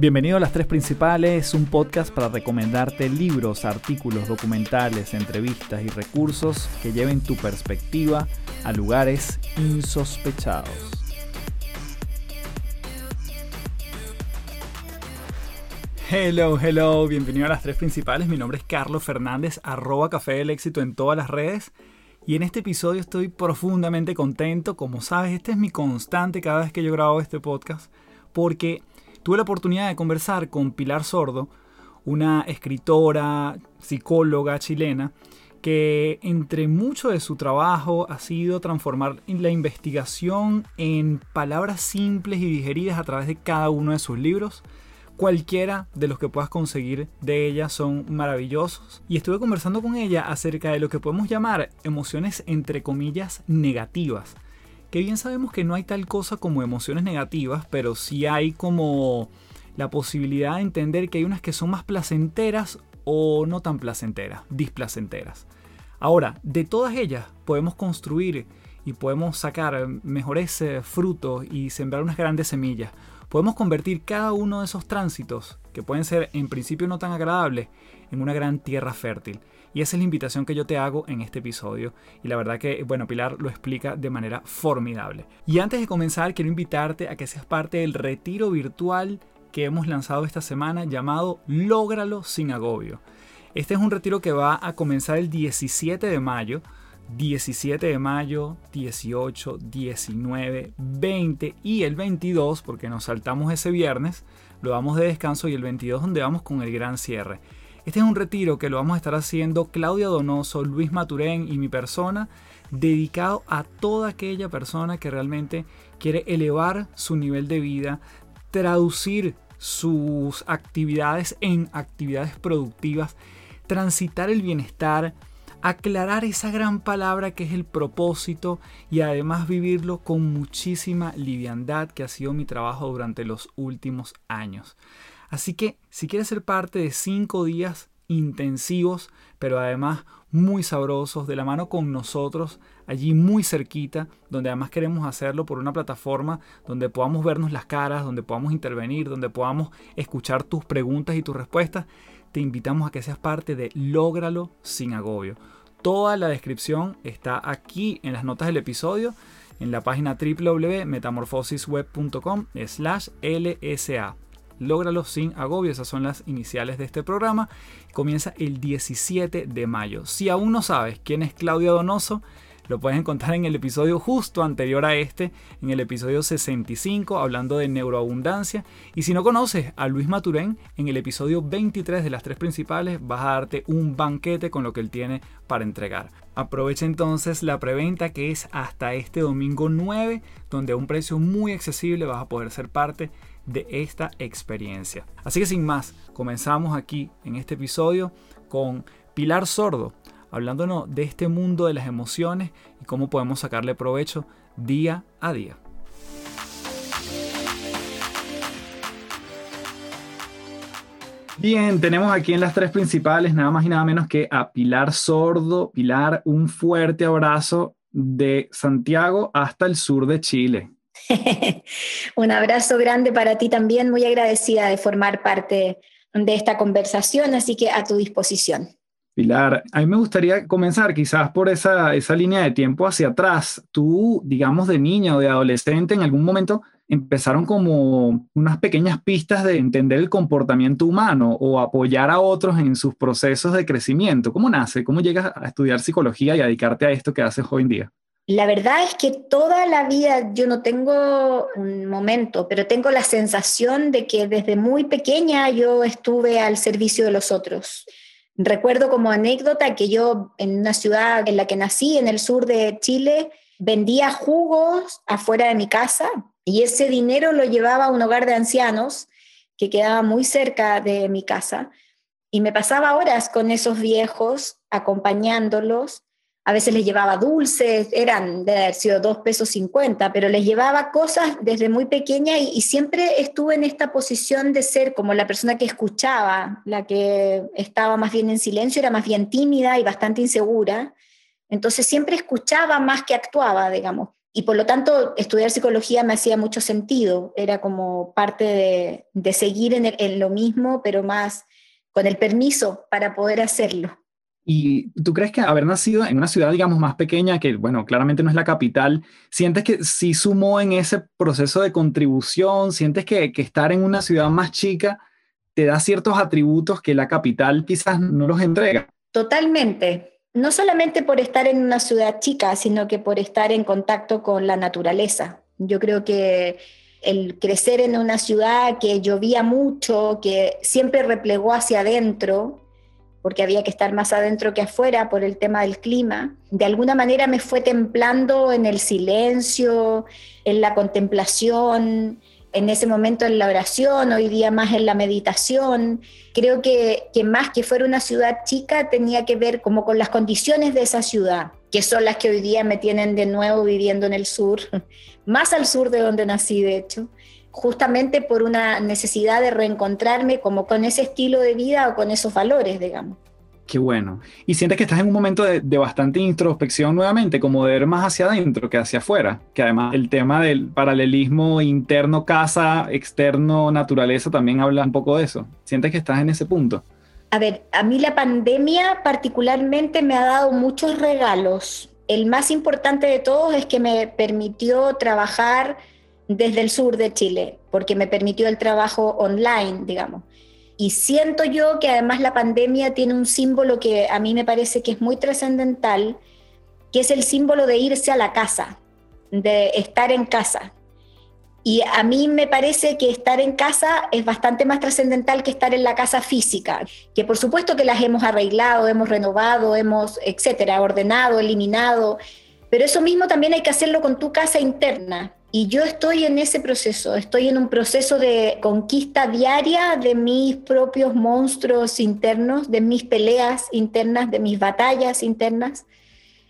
Bienvenido a Las Tres Principales, un podcast para recomendarte libros, artículos, documentales, entrevistas y recursos que lleven tu perspectiva a lugares insospechados. Hello, hello, bienvenido a Las Tres Principales. Mi nombre es Carlos Fernández, arroba Café del Éxito en todas las redes. Y en este episodio estoy profundamente contento. Como sabes, este es mi constante cada vez que yo grabo este podcast. Porque tuve la oportunidad de conversar con Pilar Sordo, una escritora, psicóloga chilena, que entre mucho de su trabajo ha sido transformar la investigación en palabras simples y digeridas a través de cada uno de sus libros. Cualquiera de los que puedas conseguir de ella son maravillosos. Y estuve conversando con ella acerca de lo que podemos llamar emociones entre comillas negativas que bien sabemos que no hay tal cosa como emociones negativas, pero sí hay como la posibilidad de entender que hay unas que son más placenteras o no tan placenteras, displacenteras. Ahora, de todas ellas podemos construir y podemos sacar mejores eh, frutos y sembrar unas grandes semillas. Podemos convertir cada uno de esos tránsitos, que pueden ser en principio no tan agradables, en una gran tierra fértil. Y esa es la invitación que yo te hago en este episodio. Y la verdad que, bueno, Pilar lo explica de manera formidable. Y antes de comenzar, quiero invitarte a que seas parte del retiro virtual que hemos lanzado esta semana llamado Lógralo sin agobio. Este es un retiro que va a comenzar el 17 de mayo. 17 de mayo, 18, 19, 20 y el 22, porque nos saltamos ese viernes, lo damos de descanso y el 22 donde vamos con el gran cierre. Este es un retiro que lo vamos a estar haciendo Claudia Donoso, Luis Maturén y mi persona, dedicado a toda aquella persona que realmente quiere elevar su nivel de vida, traducir sus actividades en actividades productivas, transitar el bienestar, aclarar esa gran palabra que es el propósito y además vivirlo con muchísima liviandad que ha sido mi trabajo durante los últimos años. Así que si quieres ser parte de cinco días intensivos, pero además muy sabrosos, de la mano con nosotros, allí muy cerquita, donde además queremos hacerlo por una plataforma donde podamos vernos las caras, donde podamos intervenir, donde podamos escuchar tus preguntas y tus respuestas, te invitamos a que seas parte de Lógralo sin agobio. Toda la descripción está aquí en las notas del episodio, en la página www.metamorfosisweb.com slash lsa. Lógralo sin agobio, esas son las iniciales de este programa. Comienza el 17 de mayo. Si aún no sabes quién es Claudia Donoso, lo puedes encontrar en el episodio justo anterior a este, en el episodio 65, hablando de neuroabundancia. Y si no conoces a Luis Maturén, en el episodio 23 de las tres principales vas a darte un banquete con lo que él tiene para entregar. Aprovecha entonces la preventa que es hasta este domingo 9, donde a un precio muy accesible vas a poder ser parte de esta experiencia. Así que sin más, comenzamos aquí en este episodio con Pilar Sordo, hablándonos de este mundo de las emociones y cómo podemos sacarle provecho día a día. Bien, tenemos aquí en las tres principales nada más y nada menos que a Pilar Sordo. Pilar, un fuerte abrazo de Santiago hasta el sur de Chile. Un abrazo grande para ti también, muy agradecida de formar parte de esta conversación, así que a tu disposición. Pilar, a mí me gustaría comenzar quizás por esa, esa línea de tiempo hacia atrás. Tú, digamos, de niña o de adolescente, en algún momento empezaron como unas pequeñas pistas de entender el comportamiento humano o apoyar a otros en sus procesos de crecimiento. ¿Cómo nace? ¿Cómo llegas a estudiar psicología y a dedicarte a esto que haces hoy en día? La verdad es que toda la vida yo no tengo un momento, pero tengo la sensación de que desde muy pequeña yo estuve al servicio de los otros. Recuerdo como anécdota que yo en una ciudad en la que nací, en el sur de Chile, vendía jugos afuera de mi casa y ese dinero lo llevaba a un hogar de ancianos que quedaba muy cerca de mi casa. Y me pasaba horas con esos viejos acompañándolos a veces les llevaba dulces, eran de haber sido dos pesos cincuenta, pero les llevaba cosas desde muy pequeña y, siempre estuve en esta posición de ser como la persona que escuchaba, la que estaba más bien en silencio, era más bien tímida y bastante insegura. Entonces siempre escuchaba más que actuaba, digamos. y por lo tanto estudiar psicología me hacía mucho sentido, era como parte de, seguir en, lo mismo, pero más con el permiso para poder hacerlo. ¿Y tú crees que haber nacido en una ciudad, digamos, más pequeña, que, bueno, claramente no es la capital, sientes que sí sumó en ese proceso de contribución? ¿Sientes que, que estar en una ciudad más chica te da ciertos atributos que la capital quizás no los entrega? Totalmente no solamente por estar en una ciudad chica, sino que por estar en contacto con la naturaleza. Yo creo que el crecer en una ciudad que llovía mucho, que siempre replegó hacia adentro, porque había que estar más adentro que afuera por el tema del clima, de alguna manera me fue templando en el silencio, en la contemplación, en ese momento en la oración, hoy día más en la meditación. Creo que, que, más que fuera una ciudad chica tenía que ver como con las condiciones de esa ciudad, que son las que hoy día me tienen de nuevo viviendo en el sur, más al sur de donde nací de hecho, justamente por una necesidad de reencontrarme como con ese estilo de vida o con esos valores, digamos. Qué bueno. ¿Y sientes que estás en un momento de, bastante introspección nuevamente, como de ver más hacia adentro que hacia afuera? Que además el tema del paralelismo interno casa, externo naturaleza también habla un poco de eso. ¿Sientes que estás en ese punto? A ver, a mí la pandemia particularmente me ha dado muchos regalos. El más importante de todos es que me permitió trabajar desde el sur de Chile, porque me permitió el trabajo online, digamos. Y siento yo que además la pandemia tiene un símbolo que a mí me parece que es muy trascendental, que es el símbolo de irse a la casa, de estar en casa. Y a mí me parece que estar en casa es bastante más trascendental que estar en la casa física, que por supuesto que las hemos arreglado, hemos renovado, hemos, etcétera, ordenado, eliminado, pero eso mismo también hay que hacerlo con tu casa interna. Y yo estoy en ese proceso, estoy en un proceso de conquista diaria de mis propios monstruos internos, de mis peleas internas, de mis batallas internas.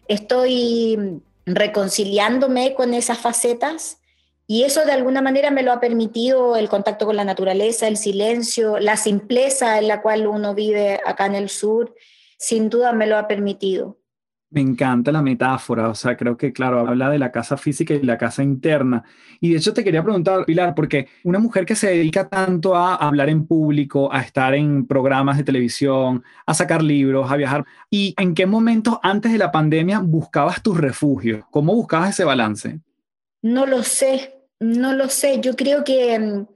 Estoy reconciliándome con esas facetas y eso de alguna manera me lo ha permitido el contacto con la naturaleza, el silencio, la simpleza en la cual uno vive acá en el sur, sin duda me lo ha permitido. Me encanta la metáfora, o sea, creo que, claro, habla de la casa física y la casa interna. Y de hecho te quería preguntar, Pilar, porque una mujer que se dedica tanto a hablar en público, a estar en programas de televisión, a sacar libros, a viajar, ¿y en qué momentos antes de la pandemia buscabas tus refugios? ¿Cómo buscabas ese balance? No lo sé, no lo sé. Yo creo que, mm,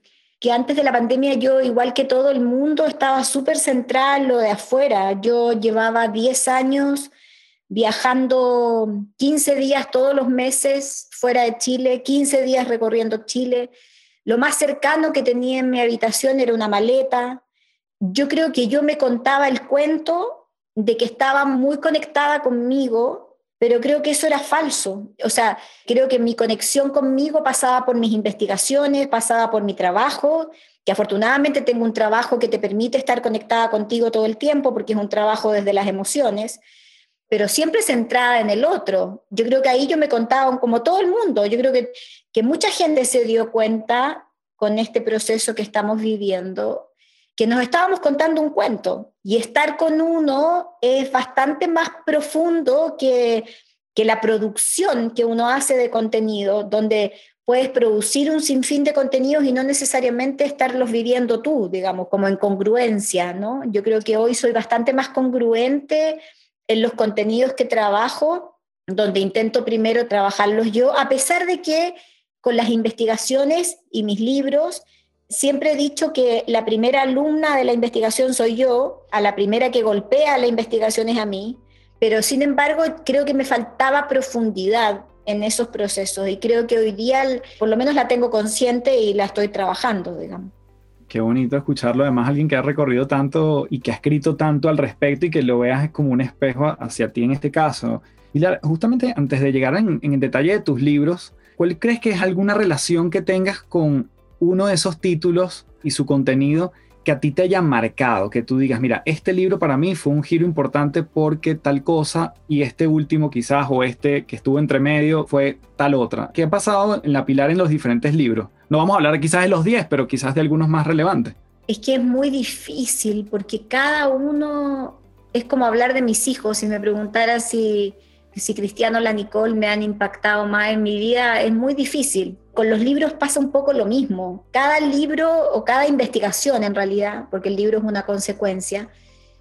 que antes de la pandemia yo, igual que todo el mundo, estaba súper central lo de afuera. Yo llevaba 10 años viajando 15 días todos los meses fuera de Chile, 15 días recorriendo Chile. Lo más cercano que tenía en mi habitación era una maleta. Yo creo que yo me contaba el cuento de que estaba muy conectada conmigo, pero creo que eso era falso. O sea, creo que mi conexión conmigo pasaba por mis investigaciones, pasaba por mi trabajo, que afortunadamente tengo un trabajo que te permite estar conectada contigo todo el tiempo, porque es un trabajo desde las emociones pero siempre centrada en el otro. Yo creo que ahí yo me contaba como todo el mundo, yo creo que, que mucha gente se dio cuenta con este proceso que estamos viviendo, que nos estábamos contando un cuento y estar con uno es bastante más profundo que, que la producción que uno hace de contenido, donde puedes producir un sinfín de contenidos y no necesariamente estarlos viviendo tú, digamos, como en congruencia, ¿no? Yo creo que hoy soy bastante más congruente en los contenidos que trabajo, donde intento primero trabajarlos yo, a pesar de que con las investigaciones y mis libros, siempre he dicho que la primera alumna de la investigación soy yo, a la primera que golpea la investigación es a mí, pero sin embargo creo que me faltaba profundidad en esos procesos y creo que hoy día por lo menos la tengo consciente y la estoy trabajando, digamos. Qué bonito escucharlo. Además, alguien que ha recorrido tanto y que ha escrito tanto al respecto y que lo veas como un espejo hacia ti en este caso. Y justamente antes de llegar en, en el detalle de tus libros, ¿cuál crees que es alguna relación que tengas con uno de esos títulos y su contenido que a ti te haya marcado, que tú digas, mira, este libro para mí fue un giro importante porque tal cosa y este último quizás o este que estuvo entre medio fue tal otra. ¿Qué ha pasado en la Pilar en los diferentes libros? No vamos a hablar quizás de los 10, pero quizás de algunos más relevantes. Es que es muy difícil porque cada uno es como hablar de mis hijos. Si me preguntara si, si Cristiano la Nicole me han impactado más en mi vida, es muy difícil. Con los libros pasa un poco lo mismo. Cada libro o cada investigación en realidad, porque el libro es una consecuencia,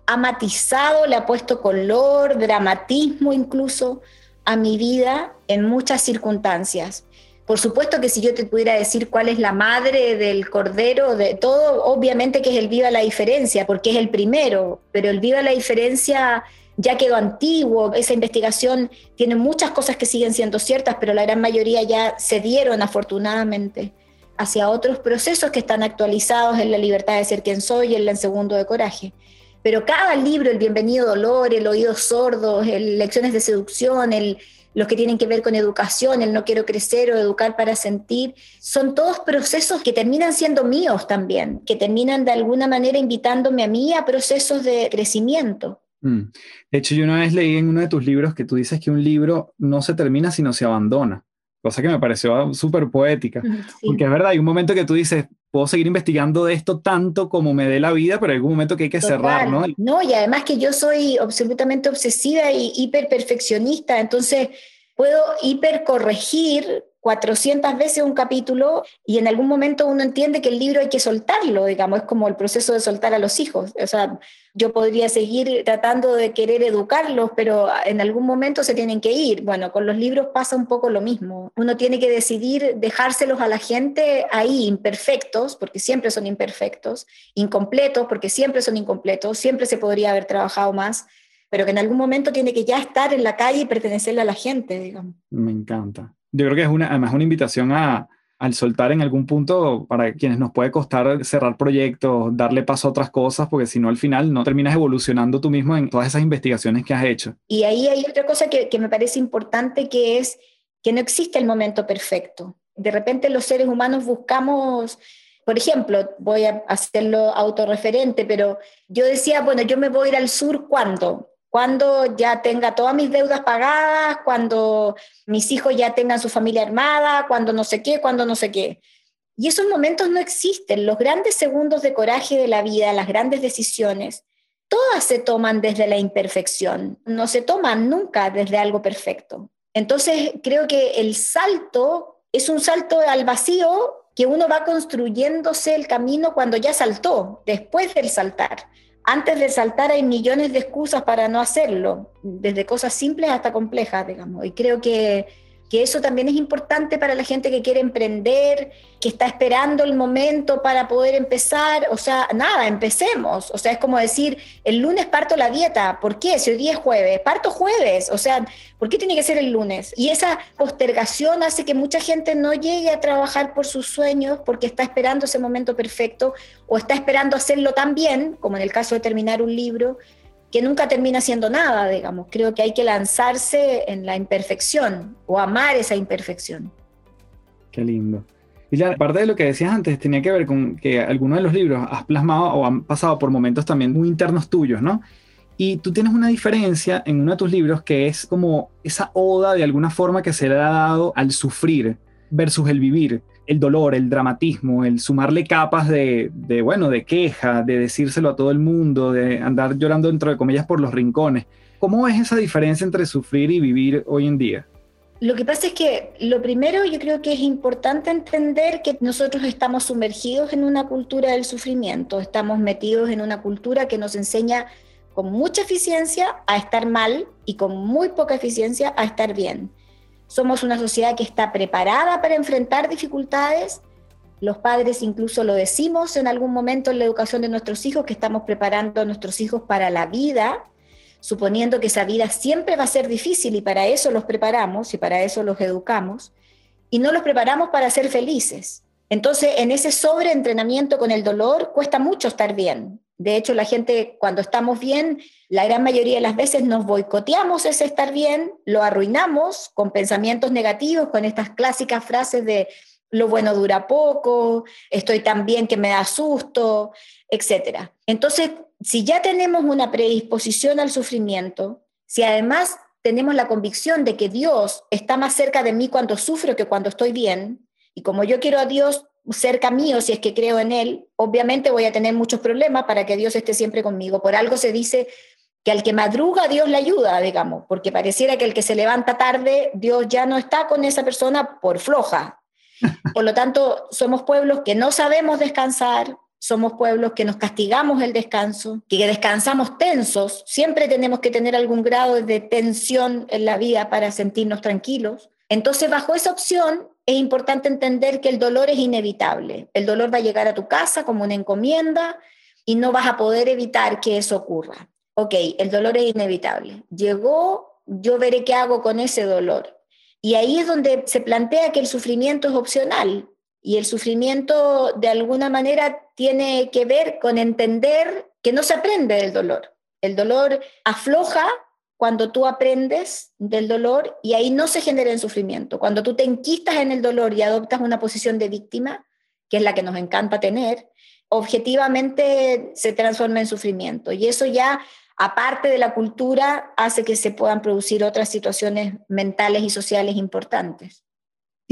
ha matizado, le ha puesto color, dramatismo incluso a mi vida en muchas circunstancias. Por supuesto que si yo te pudiera decir cuál es la madre del cordero, de todo, obviamente que es el Viva la Diferencia, porque es el primero, pero el Viva la Diferencia ya quedó antiguo, esa investigación tiene muchas cosas que siguen siendo ciertas, pero la gran mayoría ya se dieron afortunadamente hacia otros procesos que están actualizados en la libertad de ser quien soy en el segundo de coraje. Pero cada libro, el Bienvenido Dolor, el Oído Sordo, el Lecciones de Seducción, el, los que tienen que ver con educación, el no quiero crecer o educar para sentir, son todos procesos que terminan siendo míos también, que terminan de alguna manera invitándome a mí a procesos de crecimiento. Mm. De hecho, yo una vez leí en uno de tus libros que tú dices que un libro no se termina sino se abandona, cosa que me pareció súper poética, porque es verdad, hay un momento que tú dices, puedo seguir investigando de esto tanto como me dé la vida, pero hay algún momento que hay que cerrar, ¿no? No, y además que yo soy absolutamente obsesiva y hiper perfeccionista, entonces puedo hiper corregir 400 veces un capítulo y en algún momento uno entiende que el libro hay que soltarlo, digamos, es como el proceso de soltar a los hijos. O sea, yo podría seguir tratando de querer educarlos, pero en algún momento se tienen que ir. Bueno, con los libros pasa un poco lo mismo. Uno tiene que decidir dejárselos a la gente ahí, imperfectos, porque siempre son imperfectos, incompletos, porque siempre son incompletos, siempre se podría haber trabajado más pero que en algún momento tiene que ya estar en la calle y pertenecerle a la gente, digamos. Me encanta yo creo que es una, además una invitación a, al soltar en algún punto para quienes nos puede costar cerrar proyectos, darle paso a otras cosas, porque si no al final no terminas evolucionando tú mismo en todas esas investigaciones que has hecho. Y ahí hay otra cosa que, me parece importante, que es que no existe el momento perfecto. De repente los seres humanos buscamos por ejemplo, voy a hacerlo autorreferente, pero yo decía, bueno, yo me voy a ir al sur cuando cuando ya tenga todas mis deudas pagadas, cuando mis hijos ya tengan su familia armada, cuando no sé qué, cuando no sé qué. Y esos momentos no existen. Los grandes segundos de coraje de la vida, las grandes decisiones, todas se toman desde la imperfección, no se toman nunca desde algo perfecto. Entonces, creo que el salto es un salto al vacío que uno va construyéndose el camino cuando ya saltó, después del saltar antes de saltar hay millones de excusas para no hacerlo, desde cosas simples hasta complejas, digamos. Y creo que que eso también es importante para la gente que quiere emprender, que está esperando el momento para poder empezar. O sea, nada, empecemos. O sea, es como decir, el lunes parto la dieta. ¿Por qué? Si hoy día es jueves, parto jueves. O sea, ¿por qué tiene que ser el lunes? Y esa postergación hace que mucha gente no llegue a trabajar por sus sueños porque está esperando ese momento perfecto o está esperando hacerlo tan bien, como en el caso de terminar un libro, que nunca termina siendo nada, digamos. Creo que hay que lanzarse en la imperfección o amar esa imperfección. Qué lindo. Y ya, parte de lo que decías antes tenía que ver con que algunos de los libros has plasmado o han pasado por momentos también muy internos tuyos, ¿no? Y tú tienes una diferencia en uno de tus libros que es como esa oda de alguna forma que se le ha dado al sufrir versus el vivir el dolor, el dramatismo, el sumarle capas de, bueno, de queja, de decírselo a todo el mundo, de andar llorando dentro de comillas por los rincones. ¿Cómo es esa diferencia entre sufrir y vivir hoy en día? Lo que pasa es que lo primero yo creo que es importante entender que nosotros estamos sumergidos en una cultura del sufrimiento, estamos metidos en una cultura que nos enseña con mucha eficiencia a estar mal y con muy poca eficiencia a estar bien. Somos una sociedad que está preparada para enfrentar dificultades. Los padres incluso lo decimos en algún momento en la educación de nuestros hijos, que estamos preparando a nuestros hijos para la vida, suponiendo que esa vida siempre va a ser difícil y para eso los preparamos y para eso los educamos, y no los preparamos para ser felices. Entonces, en ese sobreentrenamiento con el dolor cuesta mucho estar bien. De hecho, la gente cuando estamos bien, la gran mayoría de las veces nos boicoteamos ese estar bien, lo arruinamos con pensamientos negativos, con estas clásicas frases de lo bueno dura poco, estoy tan bien que me da susto, etc. Entonces, si ya tenemos una predisposición al sufrimiento, si además tenemos la convicción de que Dios está más cerca de mí cuando sufro que cuando estoy bien, y como yo quiero a Dios cerca mío, si es que creo en Él, obviamente voy a tener muchos problemas para que Dios esté siempre conmigo. Por algo se dice que al que madruga Dios le ayuda, digamos, porque pareciera que el que se levanta tarde, Dios ya no está con esa persona por floja. Por lo tanto, somos pueblos que no sabemos descansar, somos pueblos que nos castigamos el descanso, que descansamos tensos, siempre tenemos que tener algún grado de tensión en la vida para sentirnos tranquilos. Entonces, bajo esa opción, es importante entender que el dolor es inevitable. El dolor va a llegar a tu casa como una encomienda y no vas a poder evitar que eso ocurra ok, el dolor es inevitable. Llegó, yo veré qué hago con ese dolor. Y ahí es donde se plantea que el sufrimiento es opcional y el sufrimiento de alguna manera tiene que ver con entender que no se aprende del dolor. El dolor afloja cuando tú aprendes del dolor y ahí no se genera el sufrimiento. Cuando tú te enquistas en el dolor y adoptas una posición de víctima, que es la que nos encanta tener, objetivamente se transforma en sufrimiento. Y eso ya aparte de la cultura, hace que se puedan producir otras situaciones mentales y sociales importantes.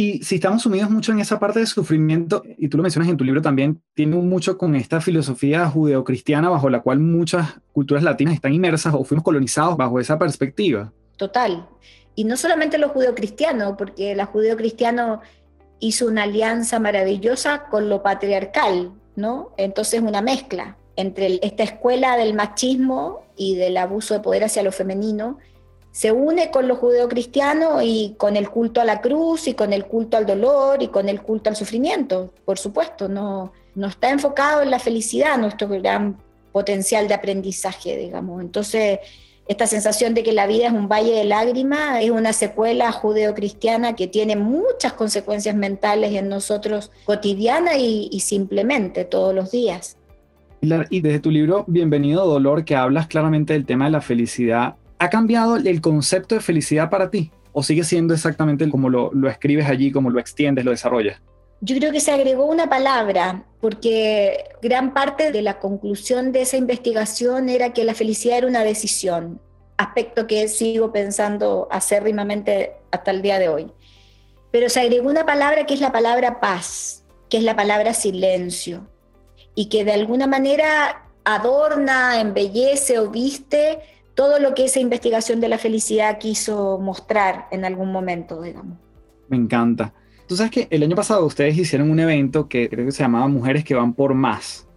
Y si estamos sumidos mucho en esa parte de sufrimiento, y tú lo mencionas en tu libro también, tiene mucho con esta filosofía judeocristiana bajo la cual muchas culturas latinas están inmersas o fuimos colonizados bajo esa perspectiva. Total. Y no solamente lo judeocristiano, porque la judeocristiano hizo una alianza maravillosa con lo patriarcal, ¿no? Entonces una mezcla entre esta escuela del machismo y del abuso de poder hacia lo femenino, se une con lo judeocristiano y con el culto a la cruz y con el culto al dolor y con el culto al sufrimiento, por supuesto, no, no está enfocado en la felicidad, nuestro gran potencial de aprendizaje, digamos. Entonces, esta sensación de que la vida es un valle de lágrimas es una secuela judeocristiana que tiene muchas consecuencias mentales en nosotros cotidiana y, y simplemente todos los días. Y desde tu libro Bienvenido Dolor, que hablas claramente del tema de la felicidad, ¿ha cambiado el concepto de felicidad para ti? ¿O sigue siendo exactamente como lo, escribes allí, como lo extiendes, lo desarrollas? Yo creo que se agregó una palabra, porque gran parte de la conclusión de esa investigación era que la felicidad era una decisión, aspecto que sigo pensando acérrimamente hasta el día de hoy. Pero se agregó una palabra que es la palabra paz, que es la palabra silencio y que de alguna manera adorna, embellece o viste todo lo que esa investigación de la felicidad quiso mostrar en algún momento, digamos. Me encanta. Tú sabes que el año pasado ustedes hicieron un evento que creo que se llamaba Mujeres que van por más.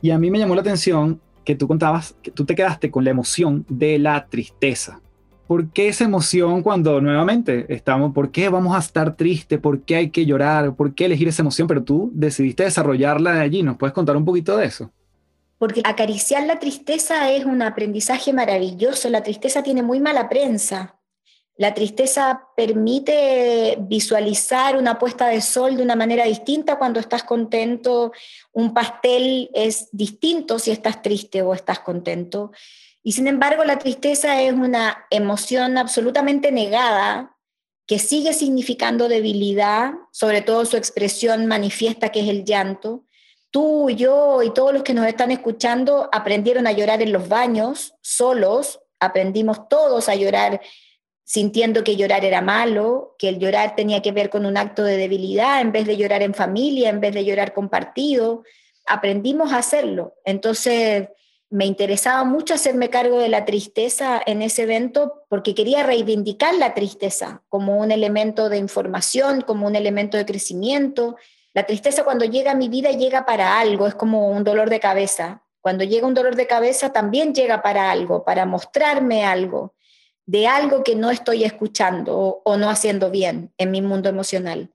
Y a mí me llamó la atención que tú contabas que tú te quedaste con la emoción de la tristeza. ¿Por qué esa emoción cuando nuevamente estamos, por qué vamos a estar tristes, por qué hay que llorar, por qué elegir esa emoción, pero tú decidiste desarrollarla allí? ¿Nos puedes contar un poquito de eso? Porque acariciar la tristeza es un aprendizaje maravilloso. La tristeza tiene muy mala prensa. La tristeza permite visualizar una puesta de sol de una manera distinta cuando estás contento. Un pastel es distinto si estás triste o estás contento. Y sin embargo, la tristeza es una emoción absolutamente negada que sigue significando debilidad, sobre todo su expresión manifiesta que es el llanto. Tú, yo y todos los que nos están escuchando aprendieron a llorar en los baños, solos, aprendimos todos a llorar sintiendo que llorar era malo, que el llorar tenía que ver con un acto de debilidad en vez de llorar en familia, en vez de llorar compartido. Aprendimos a hacerlo. Entonces, me interesaba mucho hacerme cargo de la tristeza en ese evento porque quería reivindicar la tristeza como un elemento de información, como un elemento de crecimiento. La tristeza cuando llega a mi vida llega para algo, es como un dolor de cabeza. Cuando llega un dolor de cabeza también llega para algo, para mostrarme algo, de algo que no estoy escuchando o, no haciendo bien en mi mundo emocional.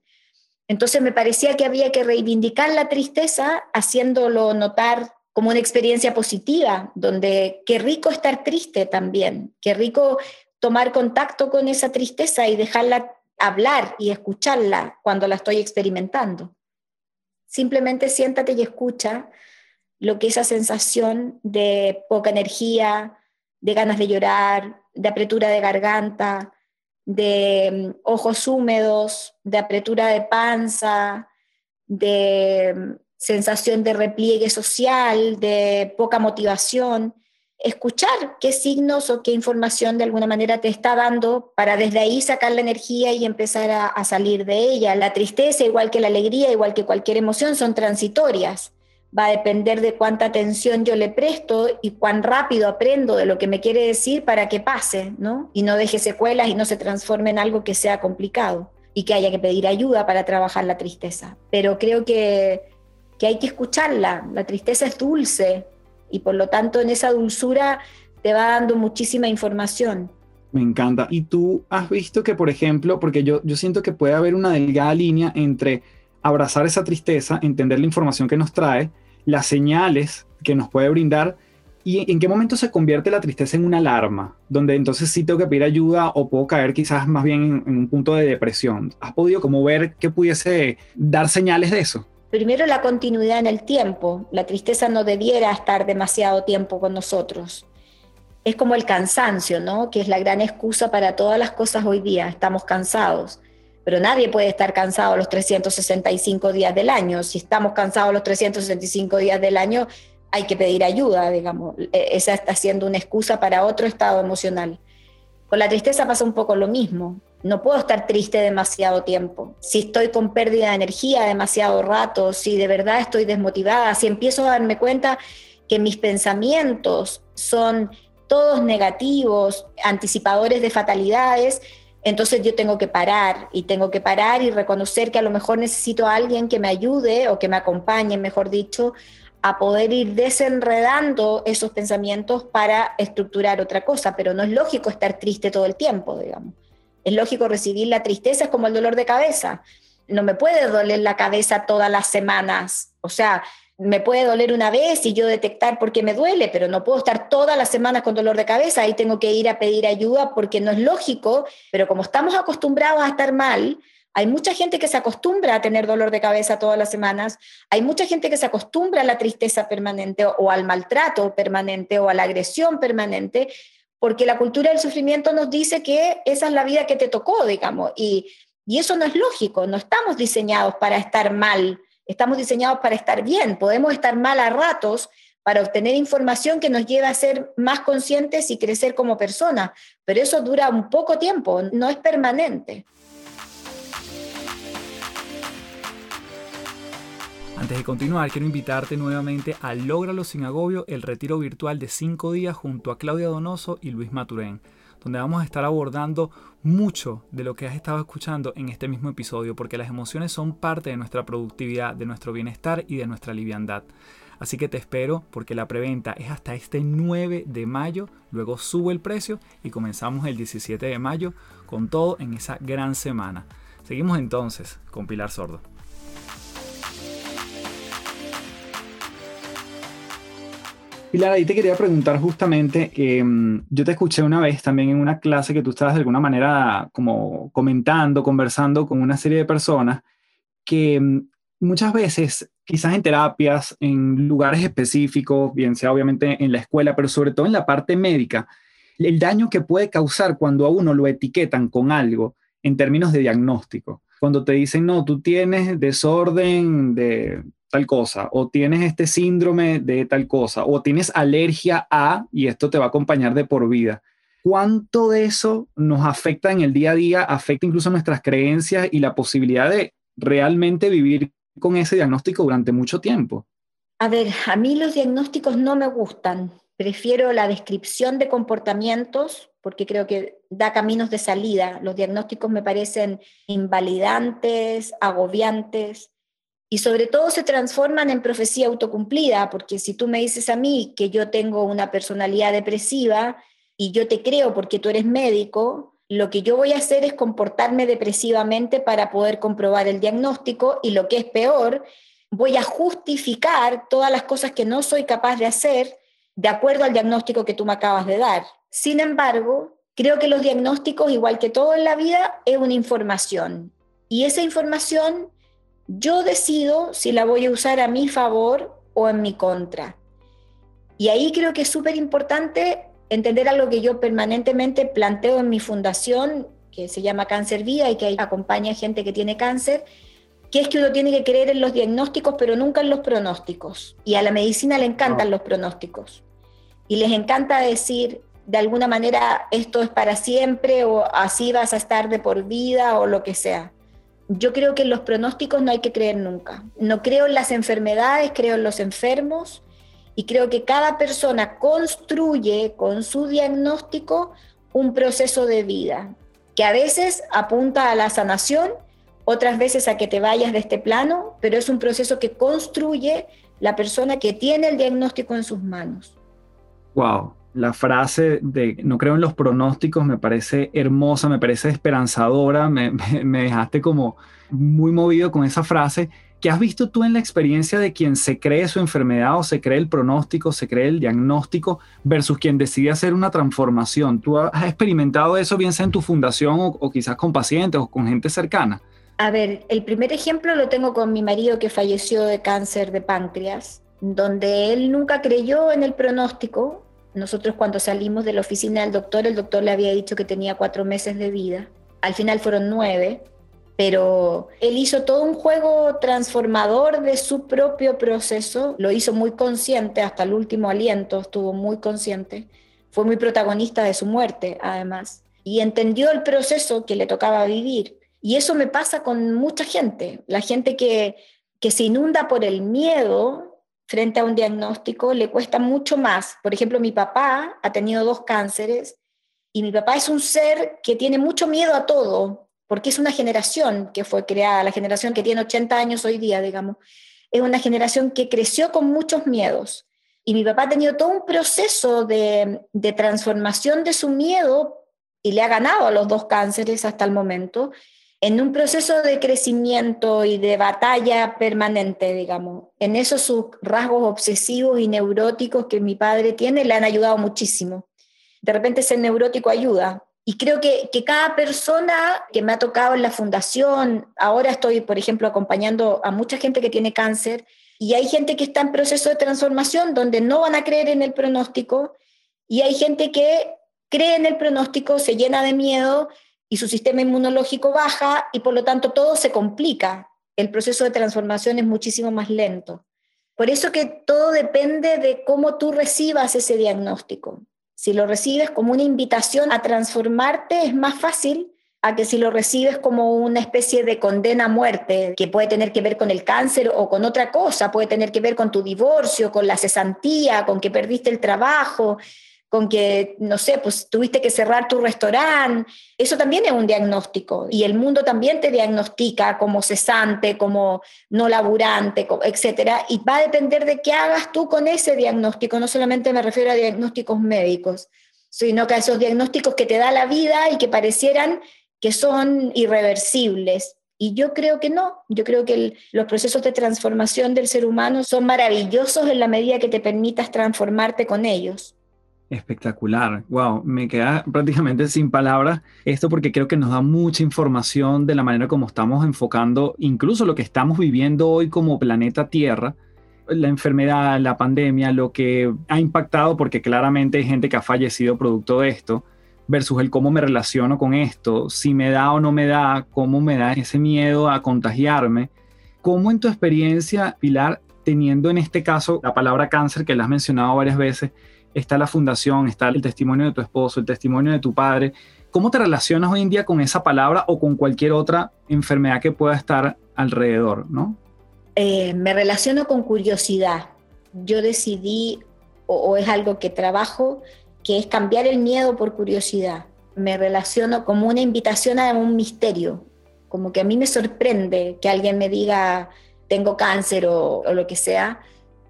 Entonces me parecía que había que reivindicar la tristeza haciéndolo notar como una experiencia positiva, donde qué rico estar triste también, qué rico tomar contacto con esa tristeza y dejarla hablar y escucharla cuando la estoy experimentando. Simplemente siéntate y escucha lo que esa sensación de poca energía, de ganas de llorar, de apretura de garganta, de mm, ojos húmedos, de apretura de panza, de mm, sensación de repliegue social, de poca motivación, escuchar qué signos o qué información de alguna manera te está dando para desde ahí sacar la energía y empezar a, salir de ella. La tristeza, igual que la alegría, igual que cualquier emoción, son transitorias. va a depender de cuánta atención yo le presto y cuán rápido aprendo de lo que me quiere decir para que pase, ¿no? Y no deje secuelas y no se transforme en algo que sea complicado y que haya que pedir ayuda para trabajar la tristeza. Pero creo que, que hay que escucharla. La tristeza es dulce y por lo tanto en esa dulzura te va dando muchísima información. Me encanta. Y tú has visto que, por ejemplo, porque yo, yo siento que puede haber una delgada línea entre abrazar esa tristeza, entender la información que nos trae, las señales que nos puede brindar y en qué momento se convierte la tristeza en una alarma, donde entonces sí tengo que pedir ayuda o puedo caer quizás más bien en, un punto de depresión. ¿Has podido como ver que pudiese dar señales de eso? Primero la continuidad en el tiempo. La tristeza no debiera estar demasiado tiempo con nosotros es como el cansancio, ¿no? Que es la gran excusa para todas las cosas hoy día. Estamos cansados. Pero nadie puede estar cansado los 365 días del año. Si estamos cansados los 365 días del año, hay que pedir ayuda, digamos. E, esa está siendo una excusa para otro estado emocional. Con la tristeza pasa un poco lo mismo. No puedo estar triste demasiado tiempo. Si estoy con pérdida de energía demasiado rato, si de verdad estoy desmotivada, si empiezo a darme cuenta que mis pensamientos son todos negativos, anticipadores de fatalidades, entonces yo tengo que parar y tengo que parar y reconocer que a lo mejor necesito a alguien que me ayude o que me acompañe, mejor dicho, a poder ir desenredando esos pensamientos para estructurar otra cosa, pero no es lógico estar triste todo el tiempo, digamos. Es lógico recibir la tristeza, es como el dolor de cabeza. No me puede doler la cabeza todas las semanas. O sea, me puede doler una vez y yo detectar por qué me duele, pero no puedo estar todas las semanas con dolor de cabeza, ahí tengo que ir a pedir ayuda porque no es lógico, pero como estamos acostumbrados a estar mal, hay mucha gente que se acostumbra a tener dolor de cabeza todas las semanas, hay mucha gente que se acostumbra a la tristeza permanente o, al maltrato permanente o a la agresión permanente, porque la cultura del sufrimiento nos dice que esa es la vida que te tocó, digamos, y, y eso no es lógico, no estamos diseñados para estar mal Estamos diseñados para estar bien, podemos estar mal a ratos para obtener información que nos lleve a ser más conscientes y crecer como personas, pero eso dura un poco tiempo, no es permanente. Antes de continuar, quiero invitarte nuevamente a Lógralo sin agobio, el retiro virtual de 5 días junto a Claudia Donoso y Luis Maturén donde vamos a estar abordando mucho de lo que has estado escuchando en este mismo episodio, porque las emociones son parte de nuestra productividad, de nuestro bienestar y de nuestra liviandad. Así que te espero porque la preventa es hasta este 9 de mayo, luego sube el precio y comenzamos el 17 de mayo con todo en esa gran semana. Seguimos entonces con Pilar Sordo. Pilar, ahí te quería preguntar justamente, que mm, yo te escuché una vez también en una clase que tú estabas de alguna manera como comentando, conversando con una serie de personas que mm, muchas veces, quizás en terapias, en lugares específicos, bien sea obviamente en la escuela, pero sobre todo en la parte médica, el daño que puede causar cuando a uno lo etiquetan con algo en términos de diagnóstico. Cuando te dicen, no, tú tienes desorden de tal cosa, o tienes este síndrome de tal cosa, o tienes alergia a, y esto te va a acompañar de por vida. ¿Cuánto de eso nos afecta en el día a día, afecta incluso nuestras creencias y la posibilidad de realmente vivir con ese diagnóstico durante mucho tiempo? A ver, a mí los diagnósticos no me gustan. Prefiero la descripción de comportamientos porque creo que da caminos de salida. Los diagnósticos me parecen invalidantes, agobiantes y sobre todo se transforman en profecía autocumplida, porque si tú me dices a mí que yo tengo una personalidad depresiva y yo te creo porque tú eres médico, lo que yo voy a hacer es comportarme depresivamente para poder comprobar el diagnóstico y lo que es peor, voy a justificar todas las cosas que no soy capaz de hacer de acuerdo al diagnóstico que tú me acabas de dar. Sin embargo, creo que los diagnósticos, igual que todo en la vida, es una información. Y esa información yo decido si la voy a usar a mi favor o en mi contra. Y ahí creo que es súper importante entender algo que yo permanentemente planteo en mi fundación, que se llama Cáncer Vía y que acompaña a gente que tiene cáncer, que es que uno tiene que creer en los diagnósticos, pero nunca en los pronósticos. Y a la medicina le encantan los pronósticos. Y les encanta decir, de alguna manera, esto es para siempre o así vas a estar de por vida o lo que sea. Yo creo que en los pronósticos no hay que creer nunca. No creo en las enfermedades, creo en los enfermos y creo que cada persona construye con su diagnóstico un proceso de vida que a veces apunta a la sanación, otras veces a que te vayas de este plano, pero es un proceso que construye la persona que tiene el diagnóstico en sus manos. Wow, la frase de no creo en los pronósticos me parece hermosa, me parece esperanzadora, me, dejaste como muy movido con esa frase. ¿Qué has visto tú en la experiencia de quien se cree su enfermedad o se cree el pronóstico, se cree el diagnóstico versus quien decide hacer una transformación? ¿Tú has experimentado eso bien sea en tu fundación o, o quizás con pacientes o con gente cercana? A ver, el primer ejemplo lo tengo con mi marido que falleció de cáncer de páncreas, donde él nunca creyó en el pronóstico, nosotros cuando salimos de la oficina del doctor, el doctor le había dicho que tenía cuatro meses de vida. Al final fueron nueve, pero él hizo todo un juego transformador de su propio proceso, lo hizo muy consciente, hasta el último aliento estuvo muy consciente, fue muy protagonista de su muerte además, y entendió el proceso que le tocaba vivir. Y eso me pasa con mucha gente, la gente que, que se inunda por el miedo frente a un diagnóstico le cuesta mucho más. Por ejemplo, mi papá ha tenido dos cánceres y mi papá es un ser que tiene mucho miedo a todo, porque es una generación que fue creada, la generación que tiene 80 años hoy día, digamos, es una generación que creció con muchos miedos. Y mi papá ha tenido todo un proceso de, transformación de su miedo y le ha ganado a los dos cánceres hasta el momento en un proceso de crecimiento y de batalla permanente, digamos. En esos rasgos obsesivos y neuróticos que mi padre tiene le han ayudado muchísimo. De repente ese neurótico ayuda. Y creo que, que cada persona que me ha tocado en la fundación, ahora estoy, por ejemplo, acompañando a mucha gente que tiene cáncer, y hay gente que está en proceso de transformación donde no van a creer en el pronóstico, y hay gente que cree en el pronóstico, se llena de miedo y su sistema inmunológico baja y por lo tanto todo se complica. El proceso de transformación es muchísimo más lento. Por eso que todo depende de cómo tú recibas ese diagnóstico. Si lo recibes como una invitación a transformarte es más fácil a que si lo recibes como una especie de condena a muerte, que puede tener que ver con el cáncer o con otra cosa, puede tener que ver con tu divorcio, con la cesantía, con que perdiste el trabajo, con que, no sé, pues tuviste que cerrar tu restaurante. Eso también es un diagnóstico y el mundo también te diagnostica como cesante, como no laburante, etcétera. Y va a depender de qué hagas tú con ese diagnóstico. No solamente me refiero a diagnósticos médicos, sino que a esos diagnósticos que te da la vida y que parecieran que son irreversibles. Y yo creo que no, yo creo que los procesos de transformación del ser humano son maravillosos en la medida que te permitas transformarte con ellos. Espectacular, wow, me queda prácticamente sin palabras esto porque creo que nos da mucha información de la manera como estamos enfocando incluso lo que estamos viviendo hoy como planeta Tierra, la enfermedad, la pandemia, lo que ha impactado porque claramente hay gente que ha fallecido producto de esto versus el cómo me relaciono con esto, si me da o no me da, cómo me da ese miedo a contagiarme. ¿Cómo en tu experiencia, Pilar, teniendo en este caso la palabra cáncer que la has mencionado varias veces, está la fundación, está el testimonio de tu esposo, el testimonio de tu padre. ¿Cómo te relacionas hoy en día con esa palabra o con cualquier otra enfermedad que pueda estar alrededor, no? Eh, me relaciono con curiosidad. Yo decidí, o, es algo que trabajo, que es cambiar el miedo por curiosidad. Me relaciono como una invitación a un misterio, como que a mí me sorprende que alguien me diga tengo cáncer o, o lo que sea,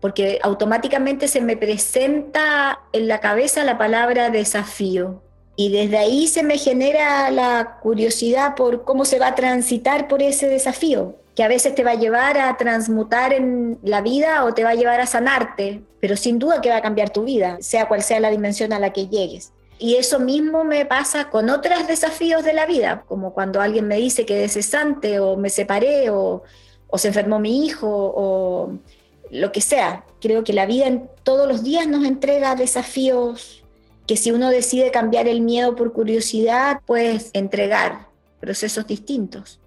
porque automáticamente se me presenta en la cabeza la palabra desafío. Y desde ahí se me genera la curiosidad por cómo se va a transitar por ese desafío, que a veces te va a llevar a transmutar en la vida o te va a llevar a sanarte, pero sin duda que va a cambiar tu vida, sea cual sea la dimensión a la que llegues. Y eso mismo me pasa con otros desafíos de la vida, como cuando alguien me dice que es cesante o me separé o, o se enfermó mi hijo o lo que sea. Creo que la vida en todos los días nos entrega desafíos que si uno decide cambiar el miedo por curiosidad, puedes entregar procesos distintos.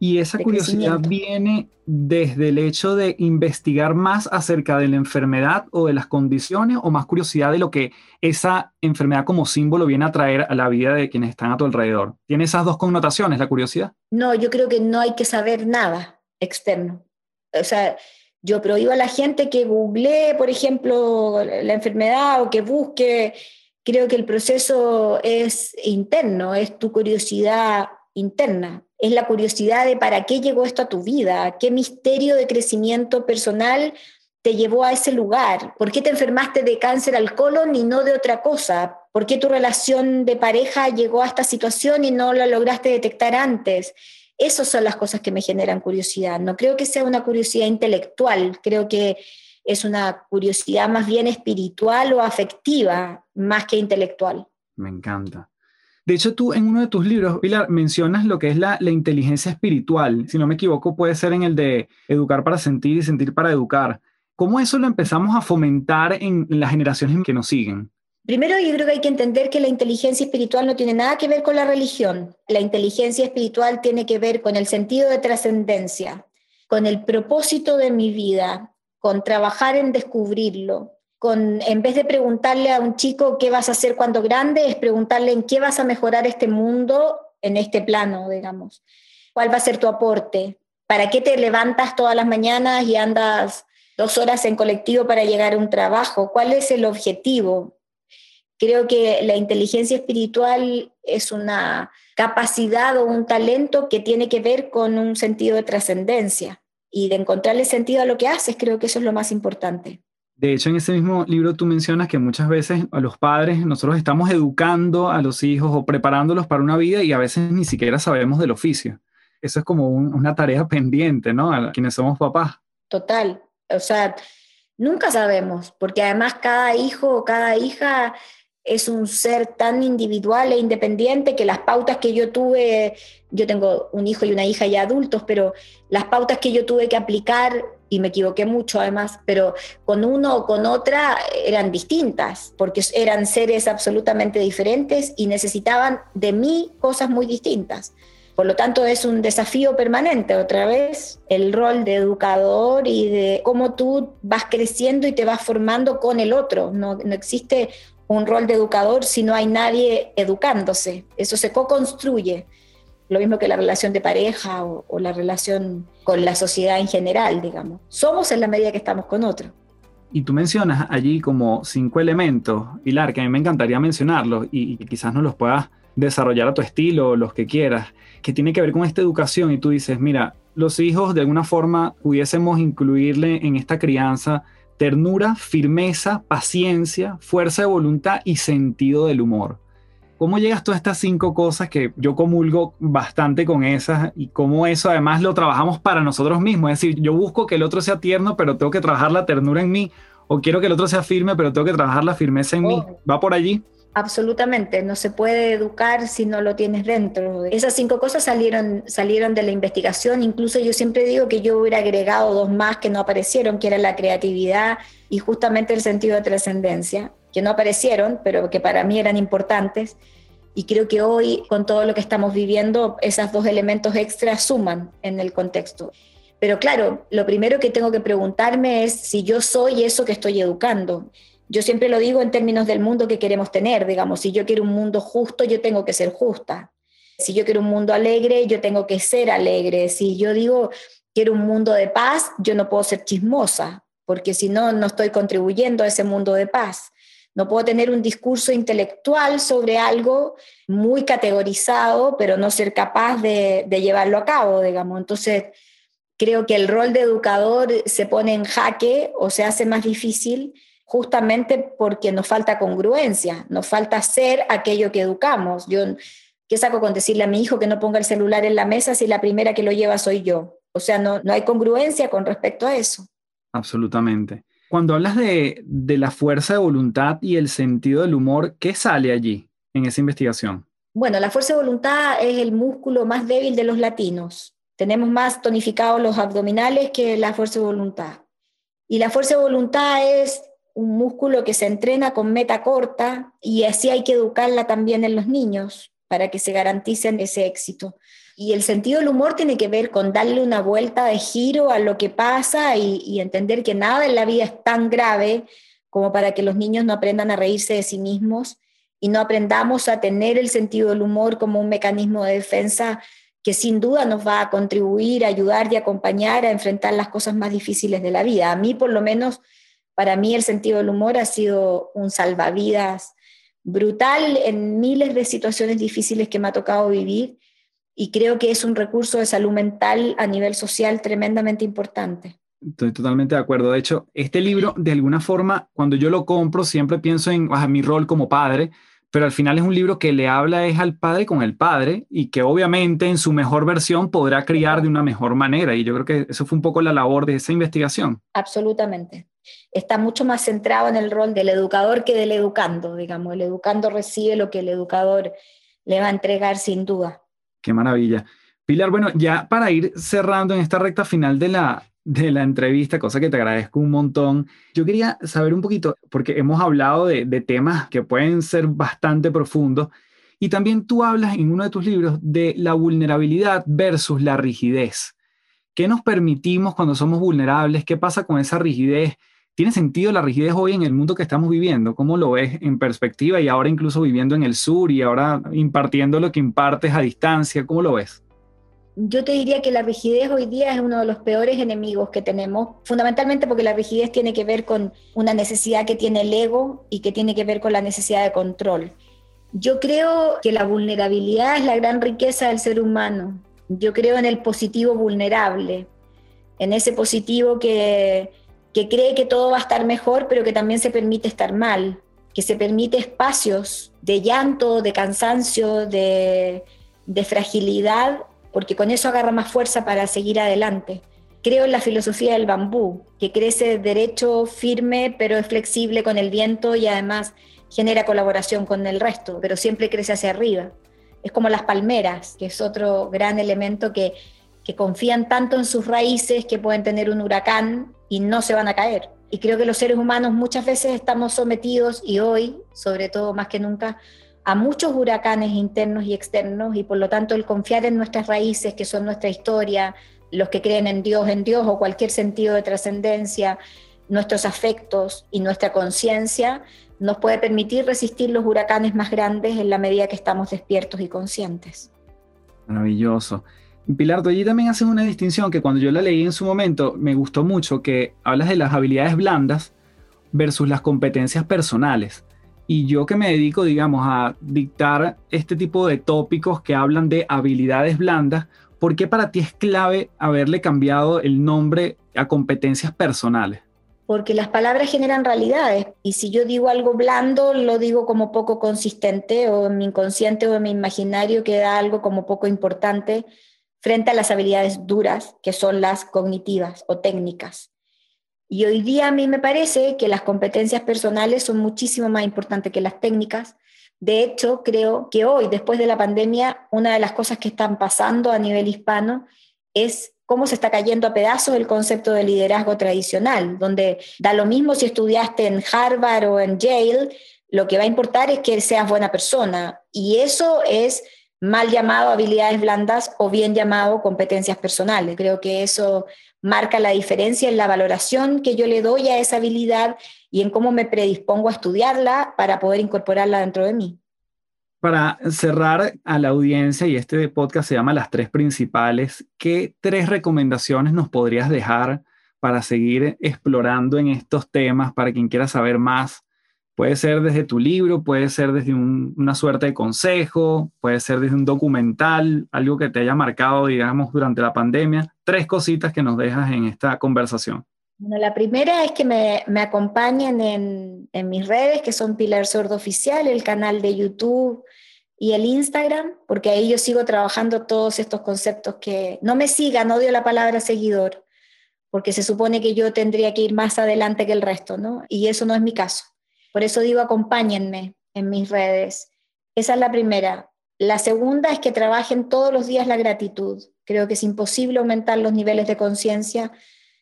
Y esa curiosidad viene desde el hecho de investigar más acerca de la enfermedad o de las condiciones o más curiosidad de lo que esa enfermedad como símbolo viene a traer a la vida de quienes están a tu alrededor. ¿Tiene esas dos connotaciones, la curiosidad? No, yo creo que no hay que saber nada externo. O sea, yo prohíbo a la gente que googlee, por ejemplo, la enfermedad o que busque. Creo que el proceso es interno, es tu curiosidad interna es la curiosidad de para qué llegó esto a tu vida, qué misterio de crecimiento personal te llevó a ese lugar, por qué te enfermaste de cáncer al colon y no de otra cosa, por qué tu relación de pareja llegó a esta situación y no la lograste detectar antes. Esas son las cosas que me generan curiosidad. No creo que sea una curiosidad intelectual, creo que es una curiosidad más bien espiritual o afectiva, más que intelectual. Me encanta. De hecho, tú en uno de tus libros, Pilar, mencionas lo que es la, inteligencia espiritual. Si no me equivoco, puede ser en el de educar para sentir y sentir para educar. ¿Cómo eso lo empezamos a fomentar en las generaciones que nos siguen? Primero, yo creo que hay que entender que la inteligencia espiritual no tiene nada que ver con la religión. La inteligencia espiritual tiene que ver con el sentido de trascendencia, con el propósito de mi vida, con trabajar en descubrirlo, con, en vez de preguntarle a un chico qué vas a hacer cuando grande, es preguntarle en qué vas a mejorar este mundo en este plano, digamos. ¿Cuál va a ser tu aporte? ¿Para qué te levantas todas las mañanas y andas dos horas en colectivo para llegar a un trabajo? ¿Cuál es el objetivo? Creo que la inteligencia espiritual es una capacidad o un talento que tiene que ver con un sentido de trascendencia y de encontrarle sentido a lo que haces, creo que eso es lo más importante. De hecho, en ese mismo libro tú mencionas que muchas veces a los padres nosotros estamos educando a los hijos o preparándolos para una vida y a veces ni siquiera sabemos del oficio. Eso es como una tarea pendiente, ¿no? A quienes somos papás. Total. O sea, nunca sabemos, porque además cada hijo o cada hija es un ser tan individual e independiente que las pautas que yo tuve, yo tengo un hijo y una hija ya adultos, pero las pautas que yo tuve que aplicar, y me equivoqué mucho además, pero con uno o con otra eran distintas, porque eran seres absolutamente diferentes y necesitaban de mí cosas muy distintas. Por lo tanto, es un desafío permanente, otra vez, el rol de educador y de cómo tú vas creciendo y te vas formando con el otro. No, no existe un rol de educador si no hay nadie educándose. Eso se co-construye. Lo mismo que la relación de pareja o, la relación con la sociedad en general, digamos. Somos en la medida que estamos con otro. Y tú mencionas allí como cinco elementos, Pilar, que a mí me encantaría mencionarlos y, quizás no los puedas desarrollar a tu estilo o los que quieras, que tiene que ver con esta educación y tú dices, mira, los hijos de alguna forma pudiésemos incluirle en esta crianza ternura, firmeza, paciencia, fuerza de voluntad y sentido del humor. ¿Cómo llegas tú a estas cinco cosas que yo comulgo bastante con esas y cómo eso además lo trabajamos para nosotros mismos? Es decir, yo busco que el otro sea tierno, pero tengo que trabajar la ternura en mí, o quiero que el otro sea firme, pero tengo que trabajar la firmeza en mí. ¿Va por allí? Absolutamente, no se puede educar si no lo tienes dentro. Esas cinco cosas salieron, salieron de la investigación, incluso yo siempre digo que yo hubiera agregado dos más que no aparecieron, que era la creatividad y justamente el sentido de trascendencia, que no aparecieron, pero que para mí eran importantes. Y creo que hoy, con todo lo que estamos viviendo, esos dos elementos extras suman en el contexto. Pero claro, lo primero que tengo que preguntarme es si yo soy eso que estoy educando. Yo siempre lo digo en términos del mundo que queremos tener, digamos, si yo quiero un mundo justo, yo tengo que ser justa. Si yo quiero un mundo alegre, yo tengo que ser alegre. Si yo digo quiero un mundo de paz, yo no puedo ser chismosa, porque si no, no estoy contribuyendo a ese mundo de paz. No puedo tener un discurso intelectual sobre algo muy categorizado, pero no ser capaz de, llevarlo a cabo, digamos. Entonces, creo que el rol de educador se pone en jaque o se hace más difícil justamente porque nos falta congruencia, nos falta ser aquello que educamos. Yo, ¿qué saco con decirle a mi hijo que no ponga el celular en la mesa si la primera que lo lleva soy yo? O sea, no, no hay congruencia con respecto a eso. Absolutamente. Cuando hablas de, de la fuerza de voluntad y el sentido del humor, ¿qué sale allí en esa investigación? Bueno, la fuerza de voluntad es el músculo más débil de los latinos. Tenemos más tonificados los abdominales que la fuerza de voluntad. Y la fuerza de voluntad es un músculo que se entrena con meta corta y así hay que educarla también en los niños para que se garanticen ese éxito. Y el sentido del humor tiene que ver con darle una vuelta de giro a lo que pasa y, entender que nada en la vida es tan grave como para que los niños no aprendan a reírse de sí mismos y no aprendamos a tener el sentido del humor como un mecanismo de defensa que sin duda nos va a contribuir, a ayudar y acompañar a enfrentar las cosas más difíciles de la vida. A mí, por lo menos, para mí el sentido del humor ha sido un salvavidas brutal en miles de situaciones difíciles que me ha tocado vivir y creo que es un recurso de salud mental a nivel social tremendamente importante. Estoy totalmente de acuerdo. De hecho, este libro, de alguna forma, cuando yo lo compro, siempre pienso en mi rol como padre, pero al final es un libro que le habla es al padre con el padre y que obviamente en su mejor versión podrá criar de una mejor manera. Y yo creo que eso fue un poco la labor de esa investigación. Absolutamente. Está mucho más centrado en el rol del educador que del educando, digamos. El educando recibe lo que el educador le va a entregar sin duda. Qué maravilla. Pilar, bueno, ya para ir cerrando en esta recta final de la, de la entrevista, cosa que te agradezco un montón. Yo quería saber un poquito, porque hemos hablado de, temas que pueden ser bastante profundos, y también tú hablas en uno de tus libros de la vulnerabilidad versus la rigidez. ¿Qué nos permitimos cuando somos vulnerables? ¿Qué pasa con esa rigidez? ¿Tiene sentido la rigidez hoy en el mundo que estamos viviendo? ¿Cómo lo ves en perspectiva y ahora incluso viviendo en el sur y ahora impartiendo lo que impartes a distancia? ¿Cómo lo ves? yo te diría que la rigidez hoy día es uno de los peores enemigos que tenemos, fundamentalmente porque la rigidez tiene que ver con una necesidad que tiene el ego y que tiene que ver con la necesidad de control. Yo creo que la vulnerabilidad es la gran riqueza del ser humano. Yo creo en el positivo vulnerable, en ese positivo que, cree que todo va a estar mejor, pero que también se permite estar mal, que se permite espacios de llanto, de cansancio, de, de fragilidad porque con eso agarra más fuerza para seguir adelante. Creo en la filosofía del bambú, que crece derecho, firme, pero es flexible con el viento y además genera colaboración con el resto, pero siempre crece hacia arriba. Es como las palmeras, que es otro gran elemento que, confían tanto en sus raíces que pueden tener un huracán y no se van a caer. Y creo que los seres humanos muchas veces estamos sometidos, y hoy, sobre todo más que nunca, a muchos huracanes internos y externos y por lo tanto el confiar en nuestras raíces, que son nuestra historia, los que creen en Dios, en Dios o cualquier sentido de trascendencia, nuestros afectos y nuestra conciencia, nos puede permitir resistir los huracanes más grandes en la medida que estamos despiertos y conscientes. Maravilloso. Pilar, tú allí también haces una distinción que cuando yo la leí en su momento me gustó mucho, que hablas de las habilidades blandas versus las competencias personales. Y yo que me dedico, digamos, a dictar este tipo de tópicos que hablan de habilidades blandas, ¿por qué para ti es clave haberle cambiado el nombre a competencias personales? Porque las palabras generan realidades y si yo digo algo blando, lo digo como poco consistente o en mi inconsciente o en mi imaginario queda algo como poco importante frente a las habilidades duras, que son las cognitivas o técnicas. Y hoy día a mí me parece que las competencias personales son muchísimo más importantes que las técnicas. De hecho, creo que hoy, después de la pandemia, una de las cosas que están pasando a nivel hispano es cómo se está cayendo a pedazos el concepto de liderazgo tradicional, donde da lo mismo si estudiaste en Harvard o en Yale, lo que va a importar es que seas buena persona. Y eso es mal llamado habilidades blandas o bien llamado competencias personales. Creo que eso marca la diferencia en la valoración que yo le doy a esa habilidad y en cómo me predispongo a estudiarla para poder incorporarla dentro de mí. Para cerrar a la audiencia, y este podcast se llama Las tres principales, ¿qué tres recomendaciones nos podrías dejar para seguir explorando en estos temas, para quien quiera saber más Puede ser desde tu libro, puede ser desde una suerte de consejo, puede ser desde un documental, algo que te haya marcado, digamos, durante la pandemia. Tres cositas que nos dejas en esta conversación. Bueno, la primera es que me, acompañen en, en, mis redes, que son Pilar Sordo Oficial, el canal de YouTube y el Instagram, porque ahí yo sigo trabajando todos estos conceptos que no me sigan, odio la palabra seguidor, porque se supone que yo tendría que ir más adelante que el resto, ¿no? Y eso no es mi caso. Por eso digo, acompáñenme en mis redes. Esa es la primera. La segunda es que trabajen todos los días la gratitud. Creo que es imposible aumentar los niveles de conciencia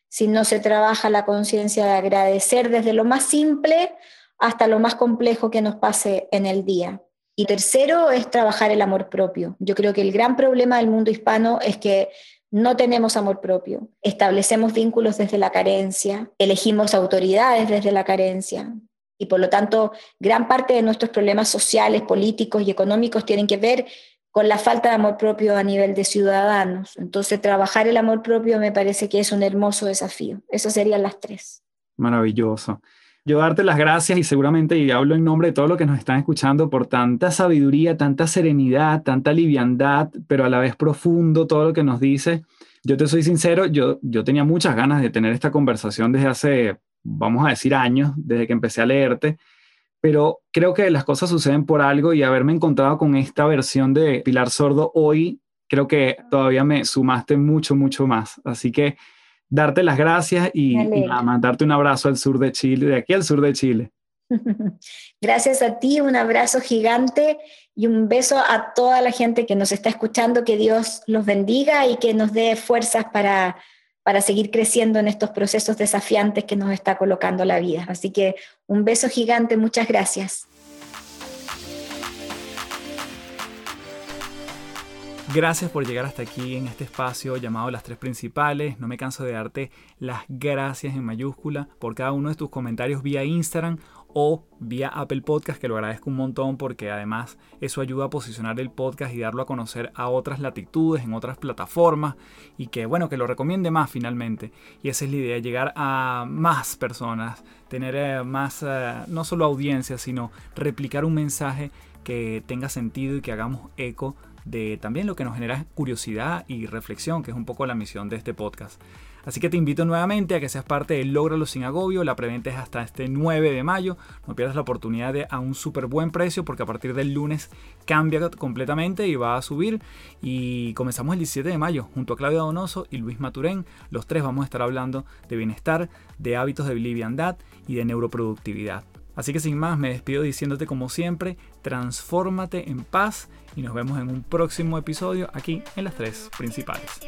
si no se trabaja la conciencia de agradecer desde lo más simple hasta lo más complejo que nos pase en el día. Y tercero es trabajar el amor propio. Yo creo que el gran problema del mundo hispano es que no tenemos amor propio, establecemos vínculos desde la carencia, elegimos autoridades desde la carencia y por lo tanto gran parte de nuestros problemas sociales, políticos y económicos tienen que ver con la falta de amor propio a nivel de ciudadanos. Entonces trabajar el amor propio me parece que es un hermoso desafío. Esas serían las tres. Maravilloso yo darte las gracias y seguramente, y hablo en nombre de todos los que nos están escuchando, por tanta sabiduría, tanta serenidad, tanta liviandad, pero a la vez profundo todo lo que nos dice. Yo te soy sincero, yo, yo tenía muchas ganas de tener esta conversación desde hace, vamos a decir, años, desde que empecé a leerte, pero creo que las cosas suceden por algo y haberme encontrado con esta versión de Pilar Sordo hoy, creo que todavía me sumaste mucho, mucho más. Así que darte las gracias y, mandarte un abrazo al sur de Chile, de aquí al sur de Chile. Gracias a ti, un abrazo gigante y un beso a toda la gente que nos está escuchando, que Dios los bendiga y que nos dé fuerzas para, para seguir creciendo en estos procesos desafiantes que nos está colocando la vida. Así que un beso gigante, muchas gracias. Gracias por llegar hasta aquí en este espacio llamado Las Tres Principales. No me canso de darte las gracias en mayúscula por cada uno de tus comentarios vía Instagram o vía Apple Podcast, que lo agradezco un montón porque además eso ayuda a posicionar el podcast y darlo a conocer a otras latitudes, en otras plataformas y que bueno, que lo recomiende más finalmente. Y esa es la idea, llegar a más personas, tener eh, más, eh, no solo audiencia, sino replicar un mensaje que tenga sentido y que hagamos eco de también lo que nos genera curiosidad y reflexión, que es un poco la misión de este podcast. Así que te invito nuevamente a que seas parte de Lógralo sin agobio. La preventa es hasta este 9 de mayo. No pierdas la oportunidad de a un súper buen precio porque a partir del lunes cambia completamente y va a subir. Y comenzamos el 17 de mayo junto a Claudia Donoso y Luis Maturén. Los tres vamos a estar hablando de bienestar, de hábitos de liviandad y de neuroproductividad. Así que sin más, me despido diciéndote como siempre, transfórmate en paz y nos vemos en un próximo episodio aquí en las tres principales.